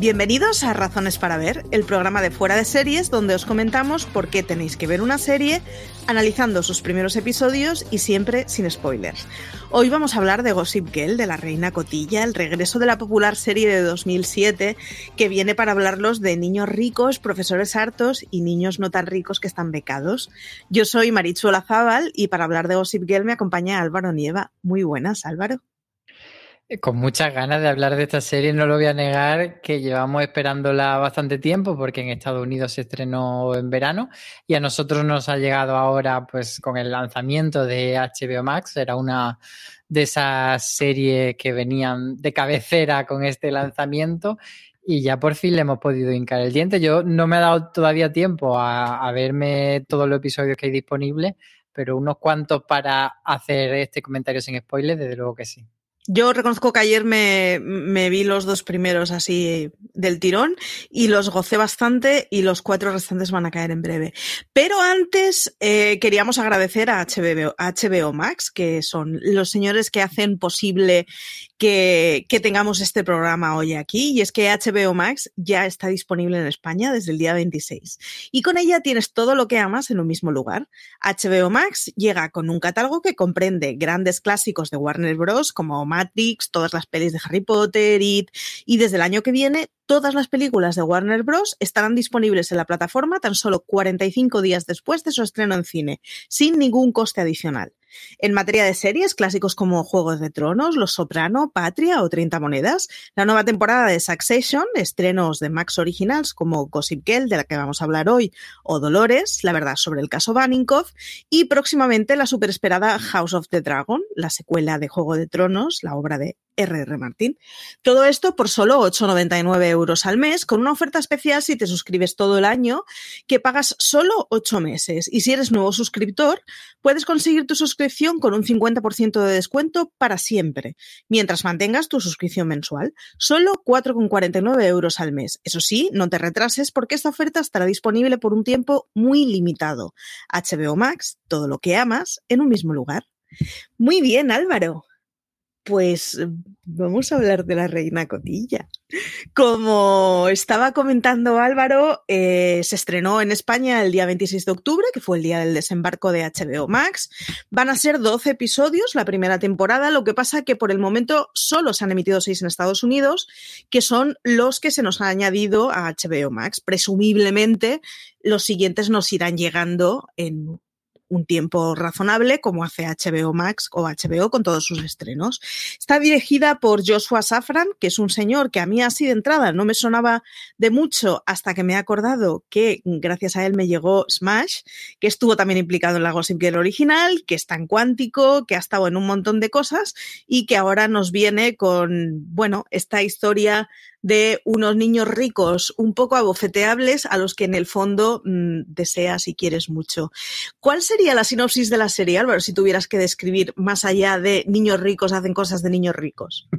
Bienvenidos a Razones para Ver, el programa de fuera de series donde os comentamos por qué tenéis que ver una serie, analizando sus primeros episodios y siempre sin spoilers. Hoy vamos a hablar de Gossip Girl, de la Reina Cotilla, el regreso de la popular serie de 2007 que viene para hablarlos de niños ricos, profesores hartos y niños no tan ricos que están becados. Yo soy Marichu Zaval y para hablar de Gossip Girl me acompaña Álvaro Nieva. Muy buenas, Álvaro. Con muchas ganas de hablar de esta serie, no lo voy a negar, que llevamos esperándola bastante tiempo porque en Estados Unidos se estrenó en verano y a nosotros nos ha llegado ahora pues con el lanzamiento de HBO Max, era una de esas series que venían de cabecera con este lanzamiento y ya por fin le hemos podido hincar el diente. Yo no me ha dado todavía tiempo a, a verme todos los episodios que hay disponibles, pero unos cuantos para hacer este comentario sin spoilers, desde luego que sí. Yo reconozco que ayer me, me, vi los dos primeros así del tirón y los gocé bastante y los cuatro restantes van a caer en breve. Pero antes eh, queríamos agradecer a HBO, HBO Max, que son los señores que hacen posible que, que, tengamos este programa hoy aquí y es que HBO Max ya está disponible en España desde el día 26 y con ella tienes todo lo que amas en un mismo lugar. HBO Max llega con un catálogo que comprende grandes clásicos de Warner Bros. como Matrix, todas las pelis de Harry Potter, It, y desde el año que viene todas las películas de Warner Bros. estarán disponibles en la plataforma tan solo 45 días después de su estreno en cine, sin ningún coste adicional. En materia de series, clásicos como Juegos de Tronos, Los Soprano, Patria o 30 Monedas, la nueva temporada de Succession, estrenos de Max Originals como Gossip Girl, de la que vamos a hablar hoy, o Dolores, la verdad sobre el caso Baninkoff, y próximamente la superesperada House of the Dragon, la secuela de Juego de Tronos, la obra de R.R. Martín. Todo esto por solo 8,99 euros al mes, con una oferta especial si te suscribes todo el año, que pagas solo 8 meses. Y si eres nuevo suscriptor, puedes conseguir tu suscripción con un 50% de descuento para siempre, mientras mantengas tu suscripción mensual. Solo 4,49 euros al mes. Eso sí, no te retrases porque esta oferta estará disponible por un tiempo muy limitado. HBO Max, todo lo que amas, en un mismo lugar. Muy bien, Álvaro. Pues vamos a hablar de la reina cotilla. Como estaba comentando Álvaro, eh, se estrenó en España el día 26 de octubre, que fue el día del desembarco de HBO Max. Van a ser 12 episodios la primera temporada, lo que pasa que por el momento solo se han emitido 6 en Estados Unidos, que son los que se nos han añadido a HBO Max. Presumiblemente los siguientes nos irán llegando en un tiempo razonable, como hace HBO Max o HBO con todos sus estrenos. Está dirigida por Joshua Safran, que es un señor que a mí así de entrada no me sonaba de mucho hasta que me he acordado que gracias a él me llegó Smash, que estuvo también implicado en la Gossip Girl original, que está en Cuántico, que ha estado en un montón de cosas y que ahora nos viene con, bueno, esta historia de unos niños ricos un poco abofeteables a los que en el fondo mmm, deseas y quieres mucho. ¿Cuál sería la sinopsis de la serie, Álvaro, si tuvieras que describir más allá de niños ricos hacen cosas de niños ricos?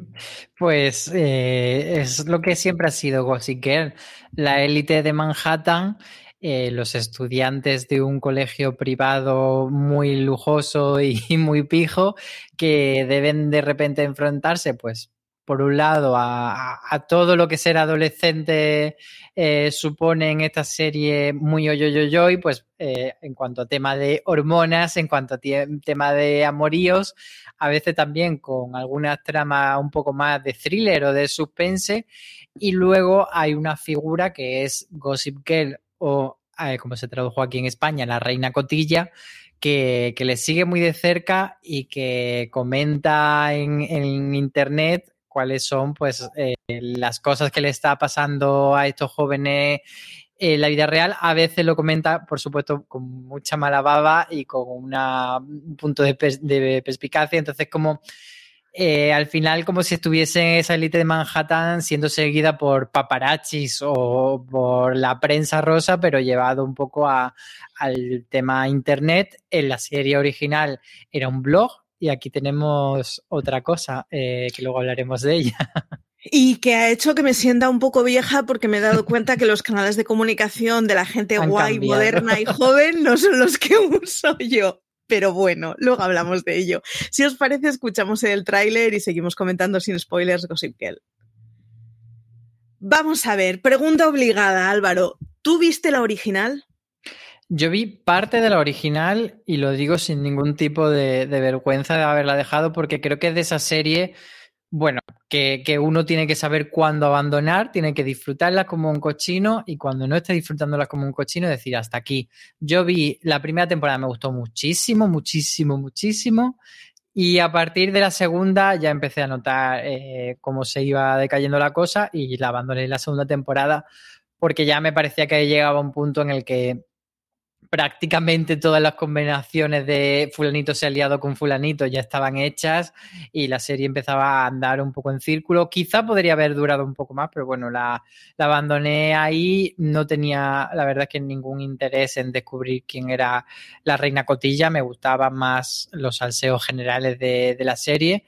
Pues eh, es lo que siempre ha sido Gossip Girl, la élite de Manhattan. Eh, los estudiantes de un colegio privado muy lujoso y muy pijo que deben de repente enfrentarse pues por un lado, a, todo lo que ser adolescente eh, supone en esta serie muy oyoyoyoy, pues eh, en cuanto a tema de hormonas, en cuanto a tema de amoríos, a veces también con algunas tramas un poco más de thriller o de suspense. Y luego hay una figura que es Gossip Girl o, como se tradujo aquí en España, la reina cotilla, que, que, le sigue muy de cerca y que comenta en, en internet cuáles son pues eh, las cosas que le está pasando a estos jóvenes en la vida real. A veces lo comenta, por supuesto, con mucha mala baba y con un punto de, pers de perspicacia. Entonces, como eh, al final, como si estuviese esa élite de Manhattan siendo seguida por paparazzis o por la prensa rosa, pero llevado un poco a, al tema internet. En la serie original era un blog y aquí tenemos otra cosa eh, que luego hablaremos de ella. Y que ha hecho que me sienta un poco vieja porque me he dado cuenta que los canales de comunicación de la gente Han guay, cambiado. moderna y joven no son los que uso yo. Pero bueno, luego hablamos de ello. Si os parece, escuchamos el tráiler y seguimos comentando sin spoilers Gossip Girl. Vamos a ver, pregunta obligada, Álvaro. ¿Tú viste la original? Yo vi parte de la original y lo digo sin ningún tipo de, vergüenza de haberla dejado porque creo que es de esa serie, bueno, que, uno tiene que saber cuándo abandonar, tiene que disfrutarla como un cochino y cuando no esté disfrutándola como un cochino decir hasta aquí. Yo vi la primera temporada, me gustó muchísimo, muchísimo, muchísimo. Y a partir de la segunda ya empecé a notar eh, cómo se iba decayendo la cosa y la abandoné la segunda temporada porque ya me parecía que llegaba un punto en el que prácticamente todas las combinaciones de fulanito se ha aliado con fulanito ya estaban hechas y la serie empezaba a andar un poco en círculo. Quizá podría haber durado un poco más, pero bueno, la, abandoné ahí. No tenía, la verdad, que ningún interés en descubrir quién era la reina cotilla. Me gustaban más los salseos generales de, la serie,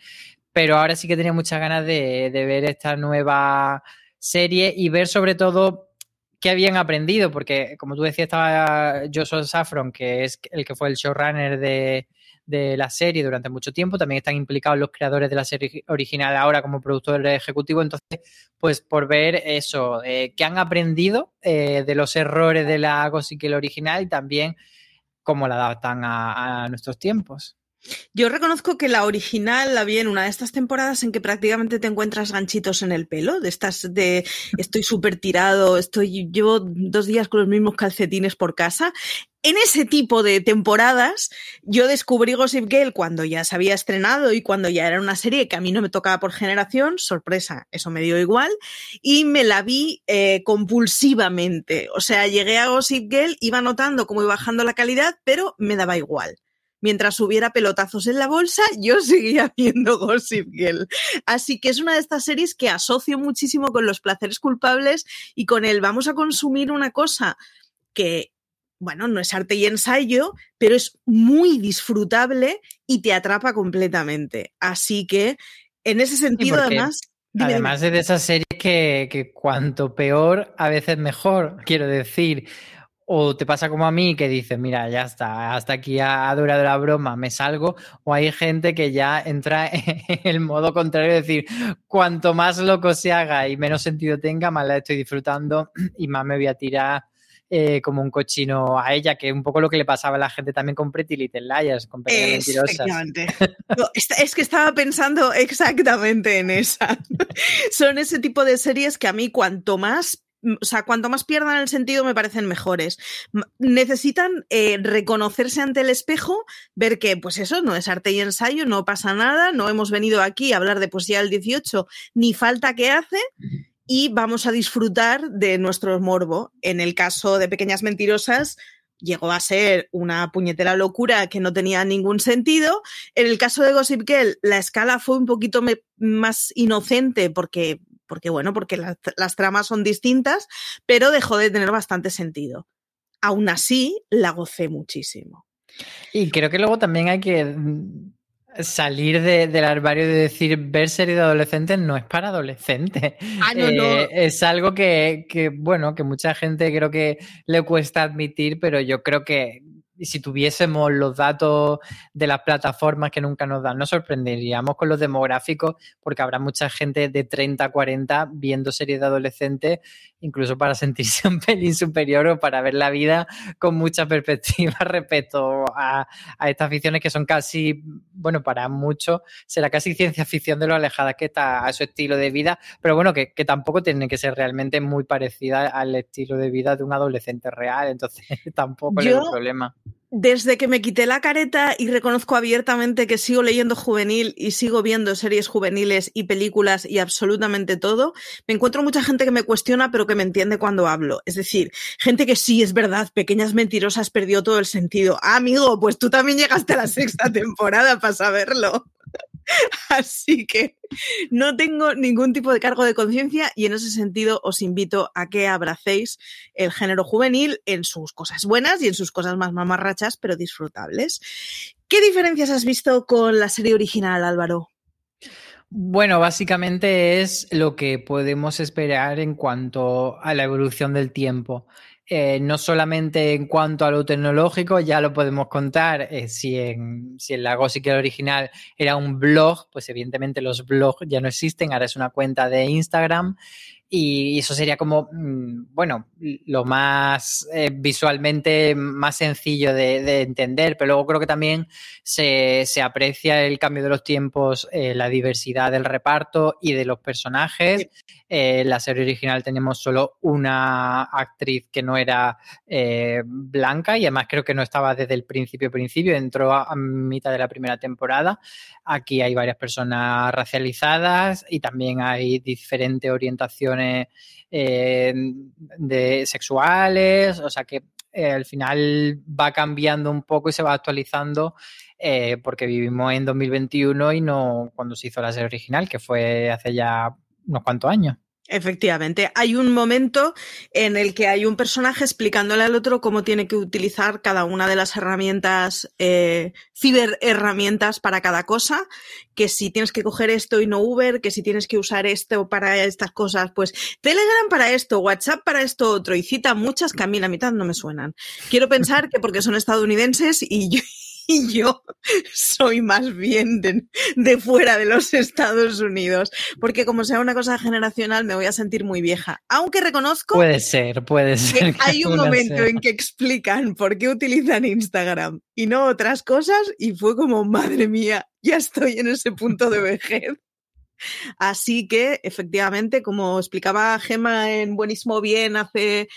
pero ahora sí que tenía muchas ganas de ver esta nueva serie y ver sobre todo qué habían aprendido, porque como tú decías, estaba Joshua Saffron, que es el que fue el showrunner de, la serie durante mucho tiempo, también están implicados los creadores de la serie original ahora como productor ejecutivo, entonces, pues por ver eso, eh, qué han aprendido eh, de los errores de la el original y también cómo la adaptan a nuestros tiempos. Yo reconozco que la original la vi en una de estas temporadas en que prácticamente te encuentras ganchitos en el pelo, de estas de estoy súper tirado, estoy, llevo dos días con los mismos calcetines por casa. En ese tipo de temporadas, yo descubrí Gossip Girl cuando ya se había estrenado y cuando ya era una serie que a mí no me tocaba por generación, sorpresa, eso me dio igual, y me la vi eh, compulsivamente. O sea, llegué a Gossip Girl, iba notando cómo iba bajando la calidad, pero me daba igual mientras hubiera pelotazos en la bolsa, yo seguía viendo Gossip Girl. Así que es una de estas series que asocio muchísimo con los placeres culpables y con el vamos a consumir una cosa que bueno, no es arte y ensayo, pero es muy disfrutable y te atrapa completamente. Así que, en ese sentido, además... además de esas series que, que cuanto peor, a veces mejor. Quiero decir, o te pasa como a mí que dices, mira, ya está, hasta aquí ha, durado la broma, me salgo. O hay gente que ya entra en el modo contrario, es decir, cuanto más loco se haga y menos sentido tenga, más la estoy disfrutando y más me voy a tirar eh, como un cochino a ella, que es un poco lo que le pasaba a la gente también con Pretty Little Liars, con es, es que estaba pensando exactamente en esa. Son ese tipo de series que a mí cuanto más o sea, cuanto más pierdan el sentido me parecen mejores. Necesitan eh, reconocerse ante el espejo, ver que, pues eso, no es arte y ensayo, no pasa nada, no hemos venido aquí a hablar de poesía del 18, ni falta que hace, y vamos a disfrutar de nuestro morbo. En el caso de Pequeñas Mentirosas, llegó a ser una puñetera locura que no tenía ningún sentido. En el caso de Gossip Girl, la escala fue un poquito más inocente porque porque bueno, porque las tramas son distintas, pero dejó de tener bastante sentido. Aún así, la gocé muchísimo. Y creo que luego también hay que mm, salir del armario de decir ver serie de adolescentes no es para adolescentes. Ah, no, no. Eh, es algo que, que, bueno, que mucha gente creo que le cuesta admitir, pero yo creo que y si tuviésemos los datos de las plataformas que nunca nos dan, nos sorprenderíamos con los demográficos porque habrá mucha gente de 30 a 40 viendo series de adolescentes, incluso para sentirse un pelín superior o para ver la vida con mucha perspectiva respecto a, estas ficciones que son casi, bueno, para muchos será casi ciencia ficción de lo alejadas que está a su estilo de vida, pero bueno, que, tampoco tiene que ser realmente muy parecida al estilo de vida de un adolescente real, entonces tampoco es un problema. Desde que me quité la careta y reconozco abiertamente que sigo leyendo juvenil y sigo viendo series juveniles y películas y absolutamente todo, me encuentro mucha gente que me cuestiona pero que me entiende cuando hablo. Es decir, gente que sí, es verdad, pequeñas mentirosas perdió todo el sentido. Ah, amigo, pues tú también llegaste a la sexta temporada para saberlo. Así que no tengo ningún tipo de cargo de conciencia y en ese sentido os invito a que abracéis el género juvenil en sus cosas buenas y en sus cosas más mamarrachas, pero disfrutables. ¿Qué diferencias has visto con la serie original, Álvaro? Bueno, básicamente es lo que podemos esperar en cuanto a la evolución del tiempo. Eh, no solamente en cuanto a lo tecnológico, ya lo podemos contar, eh, si, en, si en la Gossip original era un blog, pues evidentemente los blogs ya no existen, ahora es una cuenta de Instagram y eso sería como, mm, bueno, lo más eh, visualmente más sencillo de, entender, pero luego creo que también se, aprecia el cambio de los tiempos, eh, la diversidad del reparto y de los personajes. Eh, la serie original tenemos solo una actriz que no era blanca y además creo que no estaba desde el principio principio, entró a mitad de la primera temporada. Aquí hay varias personas racializadas y también hay diferentes orientaciones eh, de sexuales, o sea que eh, al final va cambiando un poco y se va actualizando eh, porque vivimos en 2021 y no cuando se hizo la serie original, que fue hace ya unos cuantos años. Efectivamente, hay un momento en el que hay un personaje explicándole al otro cómo tiene que utilizar cada una de las herramientas, eh, ciber herramientas para cada cosa, que si tienes que coger esto y no Uber, que si tienes que usar esto para estas cosas, pues Telegram para esto, WhatsApp para esto otro, y cita muchas que a mí la mitad no me suenan. Quiero pensar que porque son estadounidenses y yo, y yo soy más bien de, fuera de los Estados Unidos, porque como sea una cosa generacional me voy a sentir muy vieja. Aunque reconozco... Puede ser, puede ser. Que hay un momento en que explican por qué utilizan Instagram y no otras cosas y fue como, madre mía, ya estoy en ese punto de vejez. Así que, efectivamente, como explicaba Gema en Buenísimo Bien hace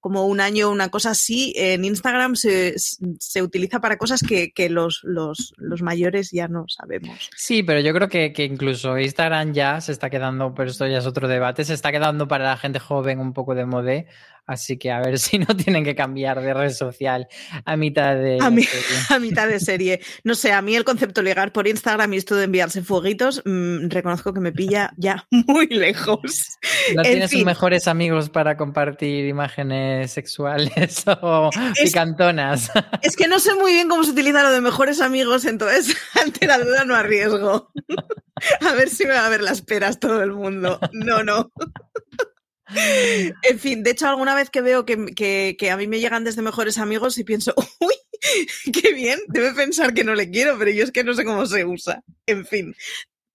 como un año, una cosa así, en Instagram se, se utiliza para cosas que, que los, los, los, mayores ya no sabemos. Sí, pero yo creo que, que, incluso Instagram ya se está quedando, pero esto ya es otro debate, se está quedando para la gente joven un poco de modé, así que a ver si no tienen que cambiar de red social a mitad de a, a mitad de serie. No sé, a mí el concepto ligar por Instagram y esto de enviarse fueguitos, mmm, reconozco que me pilla ya muy lejos. ¿No tienes mejores amigos para compartir imágenes sexuales o picantonas. Es que no sé muy bien cómo se utiliza lo de mejores amigos, entonces ante la duda no arriesgo. A ver si me va a ver las peras todo el mundo. No, no. En fin, de hecho, alguna vez que veo que, que, a mí me llegan desde mejores amigos y pienso, uy, qué bien, debe pensar que no le quiero, pero yo es que no sé cómo se usa. En fin,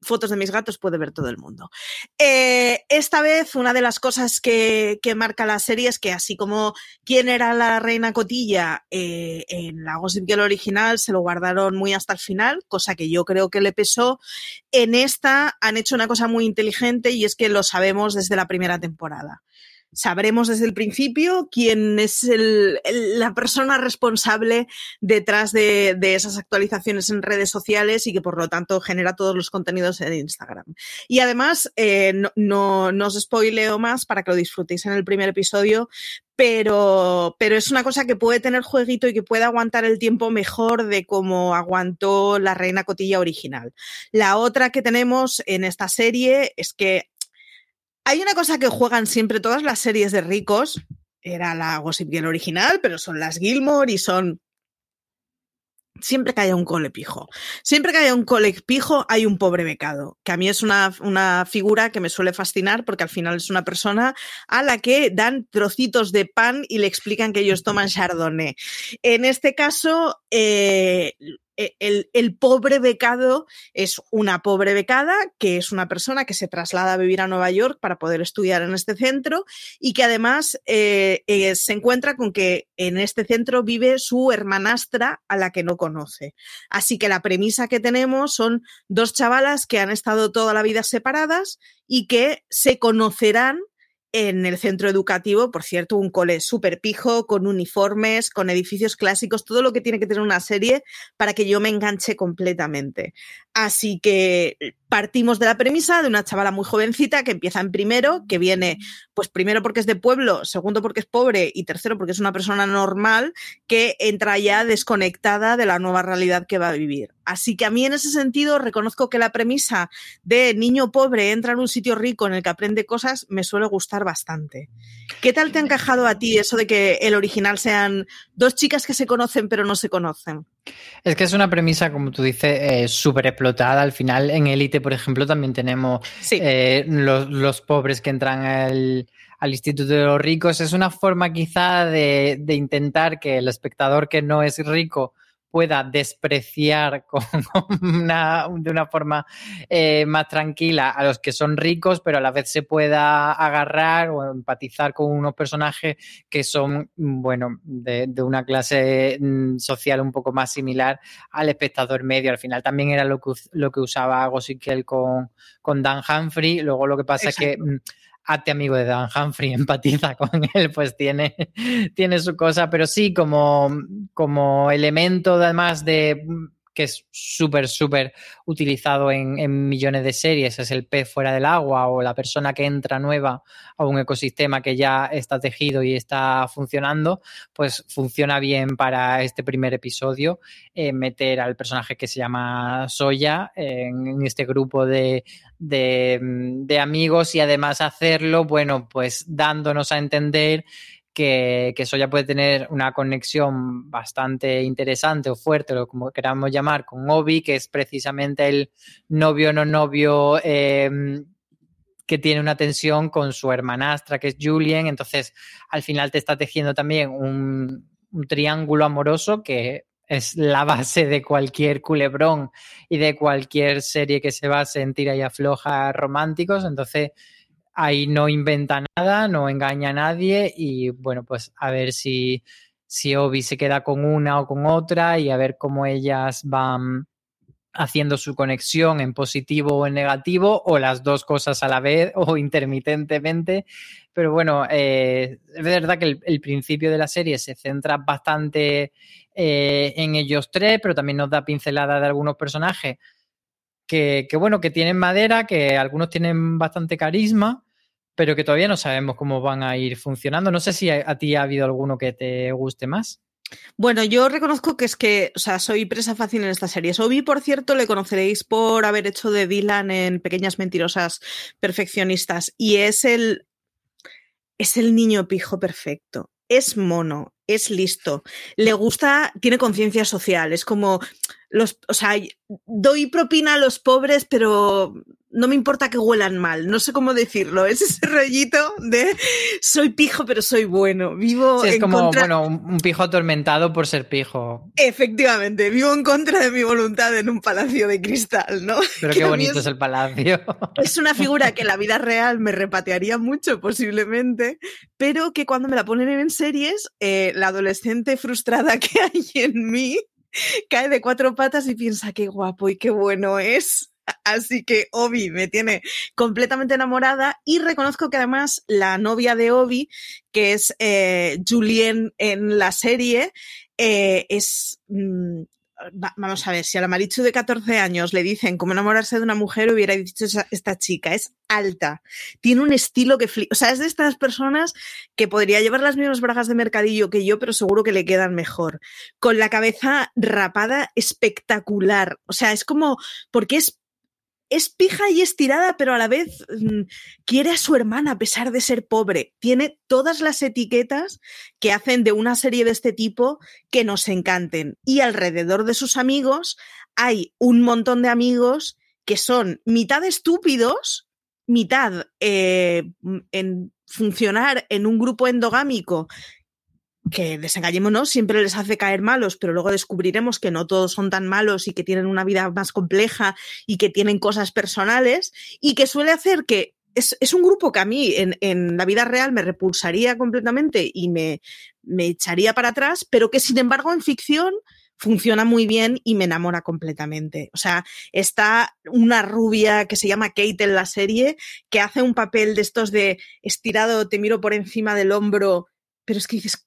fotos de mis gatos puede ver todo el mundo. Eh, esta vez, una de las cosas que, marca la serie es que, así como quién era la reina cotilla eh, en la Gossip Girl original, se lo guardaron muy hasta el final, cosa que yo creo que le pesó. En esta han hecho una cosa muy inteligente y es que lo sabemos desde la primera temporada sabremos desde el principio quién es la persona responsable detrás de, esas actualizaciones en redes sociales y que por lo tanto genera todos los contenidos en Instagram. Y además, eh, no, no, os spoileo más para que lo disfrutéis en el primer episodio, pero, pero es una cosa que puede tener jueguito y que puede aguantar el tiempo mejor de cómo aguantó la Reina Cotilla original. La otra que tenemos en esta serie es que hay una cosa que juegan siempre todas las series de ricos. Era la Gossip Girl original, pero son las Gilmore y son siempre que haya un cole pijo. Siempre que haya un cole pijo hay un pobre becado, que a mí es una, una, figura que me suele fascinar porque al final es una persona a la que dan trocitos de pan y le explican que ellos toman chardonnay. En este caso, eh, e, el, pobre becado es una pobre becada, que es una persona que se traslada a vivir a Nueva York para poder estudiar en este centro y que además eh, eh, se encuentra con que en este centro vive su hermanastra a la que no conoce. Así que la premisa que tenemos son dos chavalas que han estado toda la vida separadas y que se conocerán en el centro educativo, por cierto, un cole súper pijo, con uniformes, con edificios clásicos, todo lo que tiene que tener una serie para que yo me enganche completamente. Así que partimos de la premisa de una chavala muy jovencita que empieza en primero, que viene, pues primero porque es de pueblo, segundo porque es pobre y tercero porque es una persona normal que entra ya desconectada de la nueva realidad que va a vivir. Así que a mí en ese sentido reconozco que la premisa de niño pobre entra en un sitio rico en el que aprende cosas me suele gustar bastante. ¿Qué tal te ha encajado a ti eso de que el original sean dos chicas que se conocen pero no se conocen? Es que es una premisa, como tú dices, eh, súper explotada. Al final, en Élite, por ejemplo, también tenemos eh, los, pobres que entran al, Instituto de los Ricos. Es una forma quizá de, intentar que el espectador que no es rico pueda despreciar con una, de una forma eh, más tranquila a los que son ricos, pero a la vez se pueda agarrar o empatizar con unos personajes que son, bueno, de, una clase mm, social un poco más similar al espectador medio. Al final también era lo que, lo que usaba Gossikel con, con Dan Humphrey. Luego lo que pasa es que hazte amigo de Dan Humphrey, empatiza con él, pues tiene, tiene su cosa, pero sí como, como elemento además de que es súper, súper utilizado en, millones de series, es el pez fuera del agua o la persona que entra nueva a un ecosistema que ya está tejido y está funcionando, pues funciona bien para este primer episodio eh, meter al personaje que se llama Soya en, este grupo de, de amigos y además hacerlo, bueno, pues dándonos a entender que, eso ya puede tener una conexión bastante interesante o fuerte, o como queramos llamar, con Obi, que es precisamente el novio no novio em, que tiene una tensión con su hermanastra, que es Julien. Entonces, al final te está tejiendo también un, un triángulo amoroso que es la base de cualquier culebrón y de cualquier serie que se base en tira y afloja románticos. Entonces, ahí no inventa nada, no engaña a nadie y bueno, pues a ver si, si Obi se queda con una o con otra y a ver cómo ellas van haciendo su conexión en positivo o en negativo o las dos cosas a la vez o intermitentemente. Pero bueno, eh, es verdad que el, principio de la serie se centra bastante eh, en ellos tres, pero también nos da pincelada de algunos personajes que, que, bueno, que tienen madera, que algunos tienen bastante carisma pero que todavía no sabemos cómo van a ir funcionando. No sé si a, ti ha habido alguno que te guste más. Bueno, yo reconozco que es que, o sea, soy presa fácil en estas series. Obi, por cierto, le conoceréis por haber hecho de Dylan en Pequeñas Mentirosas Perfeccionistas y es el es el niño pijo perfecto. Es mono, es listo, le gusta, tiene conciencia social, es como los, o sea, doy propina a los pobres, pero no me importa que huelan mal, no sé cómo decirlo, es ese rollito de soy pijo pero soy bueno, vivo sí, es como, bueno, un pijo atormentado por ser pijo. Efectivamente, vivo en contra de mi voluntad en un palacio de cristal, ¿no? Pero qué bonito es, el palacio. Es una figura que en la vida real me repatearía mucho posiblemente, pero que cuando me la ponen en series, eh, la adolescente frustrada que hay en mí cae de cuatro patas y piensa qué guapo y qué bueno es. Así que Obi me tiene completamente enamorada y reconozco que además la novia de Obi, que es eh, Julien en la serie, eh, es mm, vamos a ver, si a la Marichu de 14 años le dicen cómo enamorarse de una mujer, hubiera dicho esta chica, es alta, tiene un estilo que o sea, es de estas personas que podría llevar las mismas bragas de mercadillo que yo, pero seguro que le quedan mejor, con la cabeza rapada espectacular, o sea, es como, porque es es pija y estirada, pero a la vez mm, quiere a su hermana a pesar de ser pobre. Tiene todas las etiquetas que hacen de una serie de este tipo que nos encanten. Y alrededor de sus amigos hay un montón de amigos que son mitad estúpidos, mitad eh, en funcionar en un grupo endogámico que desengañémonos, siempre les hace caer malos, pero luego descubriremos que no todos son tan malos y que tienen una vida más compleja y que tienen cosas personales y que suele hacer que es, un grupo que a mí en, en, la vida real me repulsaría completamente y me, me echaría para atrás, pero que sin embargo en ficción funciona muy bien y me enamora completamente. O sea, está una rubia que se llama Kate en la serie que hace un papel de estos de estirado, te miro por encima del hombro, pero es que dices,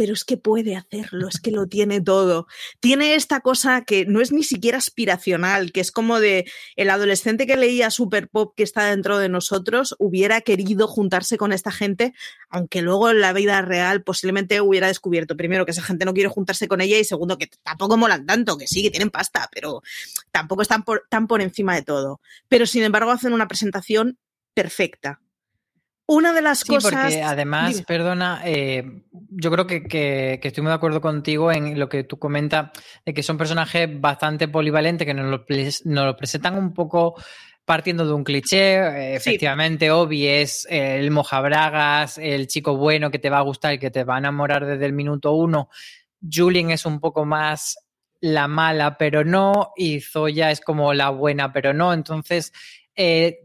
pero es que puede hacerlo, es que lo tiene todo. Tiene esta cosa que no es ni siquiera aspiracional, que es como de el adolescente que leía Super Pop que está dentro de nosotros hubiera querido juntarse con esta gente, aunque luego en la vida real posiblemente hubiera descubierto, primero, que esa gente no quiere juntarse con ella y segundo, que tampoco molan tanto, que sí, que tienen pasta, pero tampoco están tan por encima de todo. Pero sin embargo hacen una presentación perfecta una de las cosas. Porque además, perdona, eh, yo creo que, estoy muy de acuerdo contigo en lo que tú comentas, de que son personajes bastante polivalentes, que nos lo, presentan un poco partiendo de un cliché. Eh, efectivamente, Obi es el mojabragas, el chico bueno que te va a gustar y que te va a enamorar desde el minuto uno. Julien es un poco más la mala pero no y Zoya es como la buena pero no. Entonces, eh,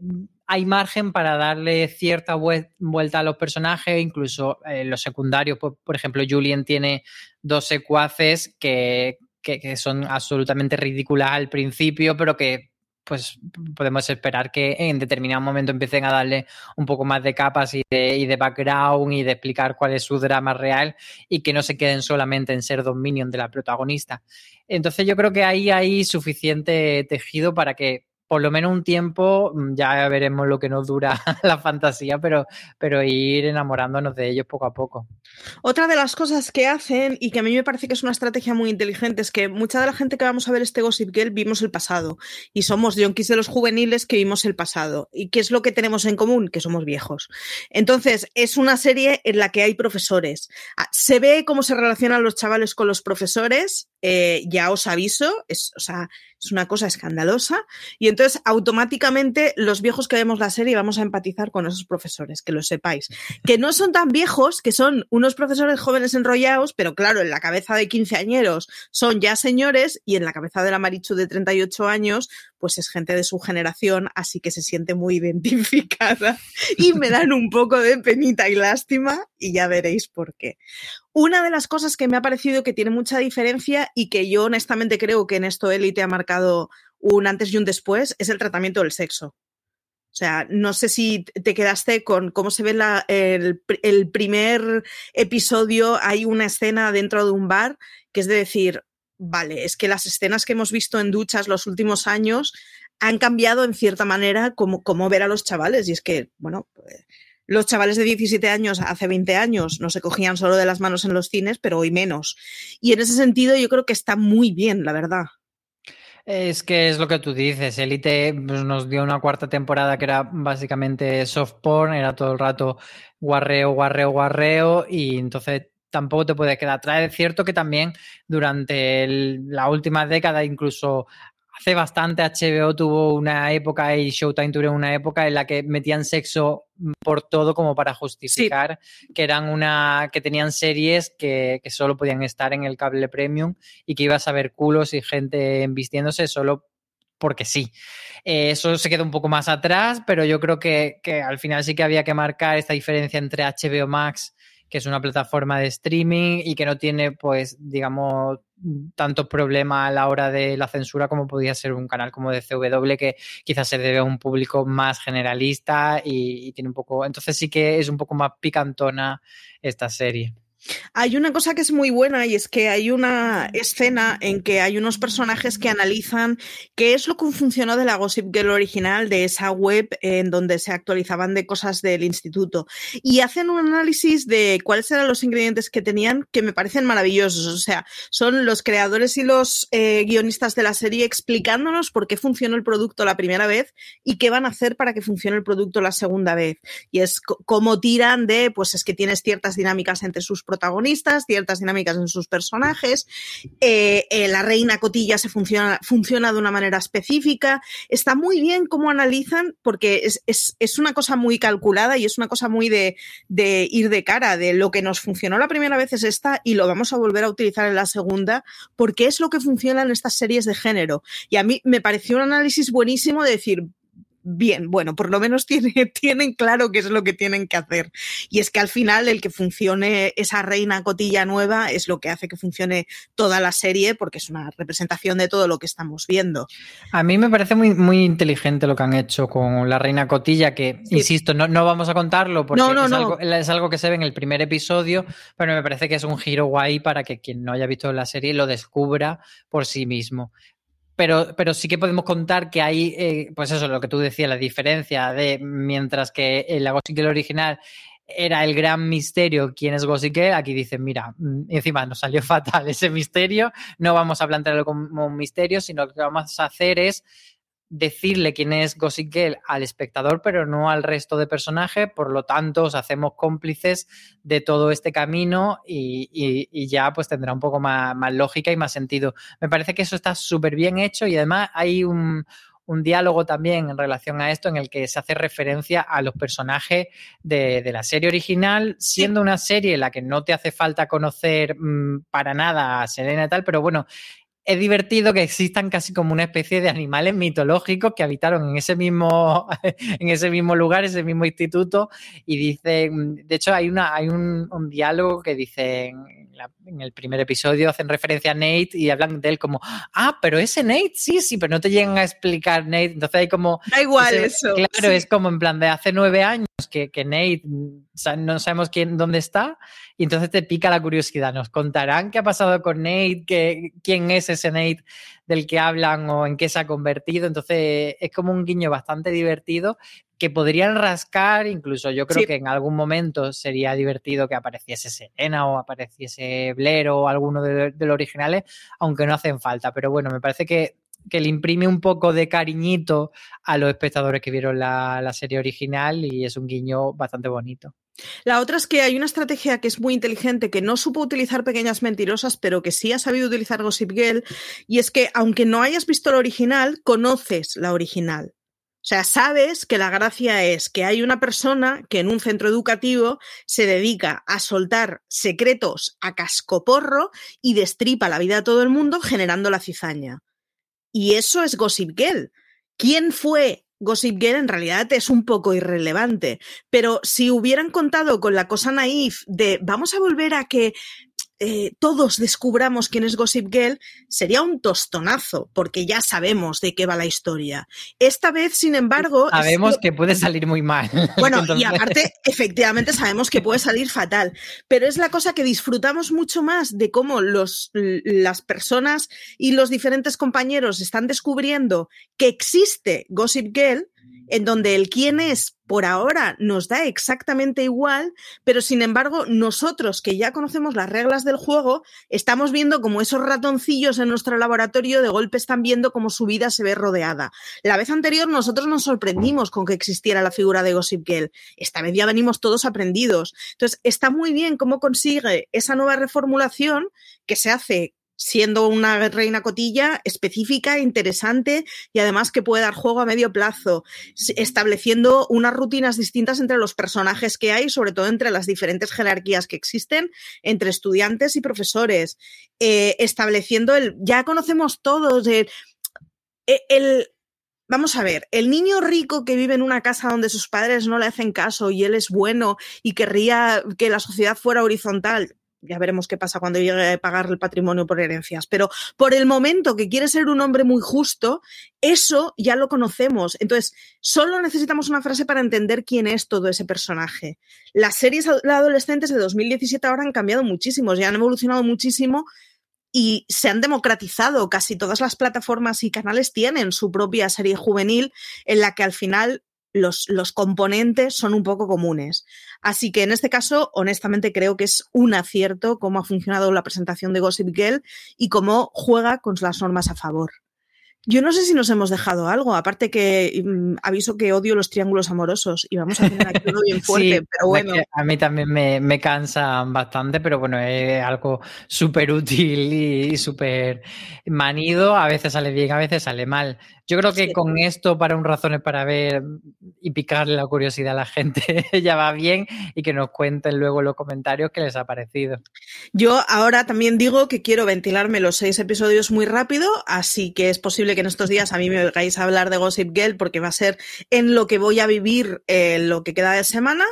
hay margen para darle cierta vuelta a los personajes, incluso eh, los secundarios. Por, ejemplo, Julien tiene dos secuaces que, que, son absolutamente ridículas al principio, pero que pues podemos esperar que en determinado momento empiecen a darle un poco más de capas y de, y de, background y de explicar cuál es su drama real y que no se queden solamente en ser dos minions de la protagonista. Entonces yo creo que ahí hay suficiente tejido para que por lo menos un tiempo, mm, ya veremos lo que nos dura la fantasía, pero, pero ir enamorándonos de ellos poco a poco. Otra de las cosas que hacen y que a mí me parece que es una estrategia muy inteligente es que mucha de la gente que vamos a ver este Gossip Girl vimos el pasado y somos yonkis de los juveniles que vimos el pasado. ¿Y qué es lo que tenemos en común? Que somos viejos. Entonces, es una serie en la que hay profesores. Ah, se ve cómo se relacionan los chavales con los profesores, eh, ya os aviso, es, o sea, es una cosa escandalosa. Y entonces, automáticamente, los viejos que vemos la serie vamos a empatizar con esos profesores, que lo sepáis. Que no son tan viejos, que son unos profesores jóvenes enrollados, pero claro, en la cabeza de 15 añeros son ya señores y en la cabeza de la Marichu de 38 años, pues es gente de su generación, así que se siente muy identificada y me dan un poco de penita y lástima y ya veréis por qué. Una de las cosas que me ha parecido que tiene mucha diferencia y que yo honestamente creo que en esto Elite ha marcado un antes y un después es el tratamiento del sexo. O sea, no sé si te quedaste con cómo se ve la, el, primer episodio. Hay una escena dentro de un bar que es de decir, vale, es que las escenas que hemos visto en duchas los últimos años han cambiado en cierta manera cómo, cómo ver a los chavales. Y es que, bueno, pues, los chavales de 17 años hace 20 años no se cogían solo de las manos en los cines, pero hoy menos. Y en ese sentido yo creo que está muy bien, la verdad. Es que es lo que tú dices. Elite pues, nos dio una cuarta temporada que era básicamente soft porn, era todo el rato guarreo, guarreo, guarreo, y entonces tampoco te puede quedar atrás. Es cierto que también durante el, la última década, incluso hace bastante, HBO tuvo una época y Showtime tuvo una época en la que metían sexo por todo como para justificar sí. que eran una que tenían series que, que, solo podían estar en el cable premium y que ibas a ver culos y gente vistiéndose solo porque sí. Eh, eso se quedó un poco más atrás, pero yo creo que, que al final sí que había que marcar esta diferencia entre HBO Max que es una plataforma de streaming y que no tiene, pues, digamos, tanto problema a la hora de la censura como podría ser un canal como de CW, que quizás se debe a un público más generalista y tiene un poco. Entonces sí que es un poco más picantona esta serie. Hay una cosa que es muy buena y es que hay una escena en que hay unos personajes que analizan qué es lo que funcionó de la Gossip Girl original, de esa web en donde se actualizaban de cosas del instituto. Y hacen un análisis de cuáles eran los ingredientes que tenían que me parecen maravillosos. O sea, son los creadores y los eh, guionistas de la serie explicándonos por qué funcionó el producto la primera vez y qué van a hacer para que funcione el producto la segunda vez. Y es cómo tiran de, pues es que tienes ciertas dinámicas entre sus protagonistas, ciertas dinámicas en sus personajes, eh, eh, la reina cotilla se funciona, funciona de una manera específica, está muy bien cómo analizan porque es, es, es una cosa muy calculada y es una cosa muy de, de, ir de cara, de lo que nos funcionó la primera vez es esta y lo vamos a volver a utilizar en la segunda porque es lo que funciona en estas series de género. Y a mí me pareció un análisis buenísimo de decir, bien, bueno, por lo menos tiene, tienen claro qué es lo que tienen que hacer. Y es que al final el que funcione esa reina cotilla nueva es lo que hace que funcione toda la serie porque es una representación de todo lo que estamos viendo. A mí me parece muy, muy inteligente lo que han hecho con la reina cotilla, que, sí. insisto, no, no, vamos a contarlo porque no, no, es, algo, es, algo, que se ve en el primer episodio, pero me parece que es un giro guay para que quien no haya visto la serie lo descubra por sí mismo pero, pero sí que podemos contar que hay, eh, pues eso, lo que tú decías, la diferencia de mientras que en la original era el gran misterio quién es Gossip aquí dicen, mira, mm, encima nos salió fatal ese misterio, no vamos a plantearlo como un misterio, sino lo que vamos a hacer es decirle quién es Gossip Girl al espectador, pero no al resto de personajes, por lo tanto os hacemos cómplices de todo este camino y, y, y ya pues tendrá un poco más, más, lógica y más sentido. Me parece que eso está súper bien hecho y además hay un, un, diálogo también en relación a esto en el que se hace referencia a los personajes de, de la serie original, siendo una serie en la que no te hace falta conocer mmm, para nada a Selena y tal, pero bueno, es divertido que existan casi como una especie de animales mitológicos que habitaron en ese mismo, en ese mismo lugar, ese mismo instituto, y dicen, de hecho hay, una, hay un, diálogo que dicen en el primer episodio hacen referencia a Nate y hablan de él como, ah, pero ese Nate, sí, sí, pero no te llegan a explicar Nate. Entonces hay como... Da igual eso. Claro, es como en plan de hace nueve años que, que Nate no sabemos quién, dónde está y entonces te pica la curiosidad. ¿Nos contarán qué ha pasado con Nate? ¿Qué, ¿Quién es ese Nate del que hablan o en qué se ha convertido? Entonces es como un guiño bastante divertido que podrían rascar, incluso yo creo que en algún momento sería divertido que apareciese Serena o apareciese Blair o alguno de, los originales, aunque no hacen falta. Pero bueno, me parece que, que, le imprime un poco de cariñito a los espectadores que vieron la, la serie original y es un guiño bastante bonito. La otra es que hay una estrategia que es muy inteligente, que no supo utilizar pequeñas mentirosas, pero que sí ha sabido utilizar Gossip Girl, y es que aunque no hayas visto la original, conoces la original. O sea, sabes que la gracia es que hay una persona que en un centro educativo se dedica a soltar secretos a cascoporro y destripa la vida de todo el mundo generando la cizaña. Y eso es Gossip Girl. ¿Quién fue Gossip Girl en realidad es un poco irrelevante, pero si hubieran contado con la cosa naif de vamos a volver a que eh, todos descubramos quién es Gossip Girl, sería un tostonazo, porque ya sabemos de qué va la historia. Esta vez, sin embargo... Sabemos que puede salir muy mal. Bueno, y aparte, efectivamente sabemos que puede salir fatal, pero es la cosa que disfrutamos mucho más de cómo los, las personas y los diferentes compañeros están descubriendo que existe Gossip Girl en donde el quién es por ahora nos da exactamente igual, pero sin embargo nosotros que ya conocemos las reglas del juego, estamos viendo como esos ratoncillos en nuestro laboratorio de golpe están viendo cómo su vida se ve rodeada. La vez anterior nosotros nos sorprendimos con que existiera la figura de Gossip Girl. Esta vez ya venimos todos aprendidos. Entonces está muy bien cómo consigue esa nueva reformulación que se hace siendo una reina cotilla específica, interesante y además que puede dar juego a medio plazo, estableciendo unas rutinas distintas entre los personajes que hay, sobre todo entre las diferentes jerarquías que existen, entre estudiantes y profesores, eh, estableciendo el, ya conocemos todos, e, el, Vamos a ver, el niño rico que vive en una casa donde sus padres no le hacen caso y él es bueno y querría que la sociedad fuera horizontal, ya veremos qué pasa cuando llegue a pagar el patrimonio por herencias, pero por el momento que quiere ser un hombre muy justo, eso ya lo conocemos. Entonces, solo necesitamos una frase para entender quién es todo ese personaje. Las series adolescentes de 2017 ahora han cambiado muchísimo, ya han evolucionado muchísimo y se han democratizado. Casi todas las plataformas y canales tienen su propia serie juvenil en la que al final los, componentes son un poco comunes. Así que en este caso, honestamente, creo que es un acierto cómo ha funcionado la presentación de Gossip Girl y cómo juega con las normas a favor. Yo no sé si nos hemos dejado algo, aparte que mm, aviso que odio los triángulos amorosos y vamos a tener aquí uno bien fuerte, pero bueno. A mí también me, me cansan bastante, pero bueno, es algo súper útil y súper manido. A veces sale bien, a veces sale mal. Yo creo que con esto, para un razones para ver y picarle la curiosidad a la gente, ya va bien y que nos cuenten luego en los comentarios qué les ha parecido. Yo ahora también digo que quiero ventilarme los seis episodios muy rápido, así que es posible que en estos días a mí me oigáis hablar de Gossip Girl porque va a ser en lo que voy a vivir eh, lo que queda de semana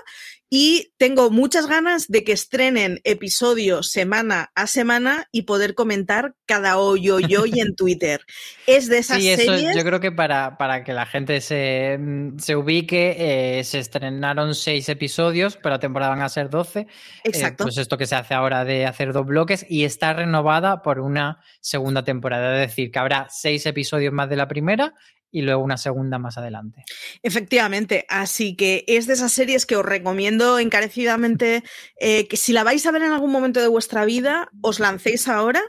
y tengo muchas ganas de que estrenen episodios semana a semana y poder comentar cada hoyo yo y en Twitter. Es de esas sí, series. yo creo que para, para que la gente se, mm, se ubique, eh, se estrenaron seis episodios, pero la temporada van a ser doce. Eh, Exacto. pues esto que se hace ahora de hacer dos bloques y está renovada por una segunda temporada. Es decir, que habrá seis episodios más de la primera y luego una segunda más adelante. Efectivamente, así que es de esas series que os recomiendo encarecidamente eh, que si la vais a ver en algún momento de vuestra vida, os lancéis ahora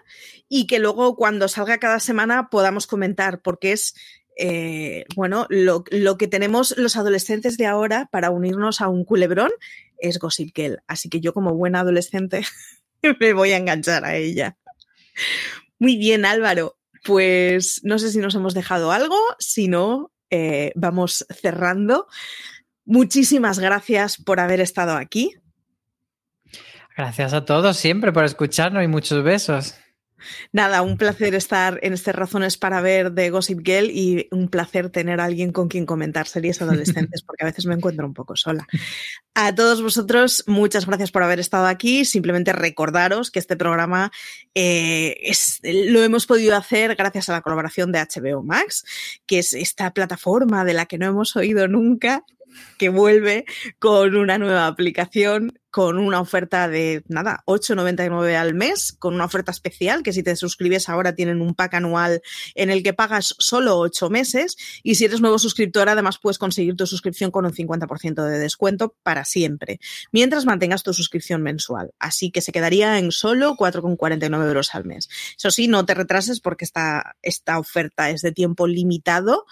y que luego cuando salga cada semana podamos comentar, porque es eh, bueno, lo, que tenemos los adolescentes de ahora para unirnos a un culebrón es Gossip Girl. Así que yo como buena adolescente me voy a enganchar a ella. Muy bien, Álvaro pues no sé si nos hemos dejado algo, si no, eh, vamos cerrando. Muchísimas gracias por haber estado aquí. Gracias a todos siempre por escucharnos y muchos besos. Nada, un placer estar en este Razones para Ver de Gossip Girl y un placer tener a alguien con quien comentar series adolescentes, porque a veces me encuentro un poco sola. A todos vosotros, muchas gracias por haber estado aquí. Simplemente recordaros que este programa eh, es, lo hemos podido hacer gracias a la colaboración de HBO Max, que es esta plataforma de la que no hemos oído nunca que vuelve con una nueva aplicación con una oferta de nada, 8,99 al mes, con una oferta especial que si te suscribes ahora tienen un pack anual en el que pagas solo 8 meses y si eres nuevo suscriptor además puedes conseguir tu suscripción con un 50% de descuento para siempre, mientras mantengas tu suscripción mensual. Así que se quedaría en solo 4,49 euros al mes. Eso sí, no te retrases porque esta, esta oferta es de tiempo limitado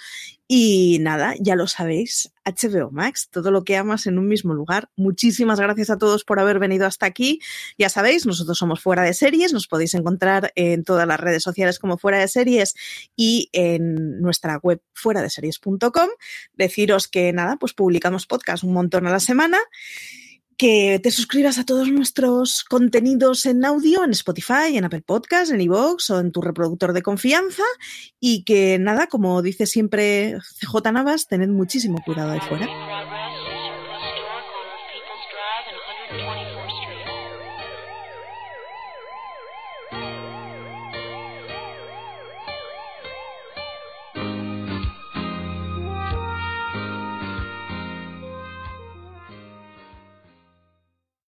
y nada, ya lo sabéis, HBO Max, todo lo que amas en un mismo lugar. Muchísimas gracias a por haber venido hasta aquí. Ya sabéis, nosotros somos Fuera de Series, nos podéis encontrar en todas las redes sociales como Fuera de Series y en nuestra web fuera de series.com. Deciros que nada, pues publicamos podcast un montón a la semana que te suscribas a todos nuestros contenidos en audio en Spotify, en Apple Podcasts, en iVoox o en tu reproductor de confianza y que nada, como dice siempre CJ Navas, tened muchísimo cuidado ahí fuera.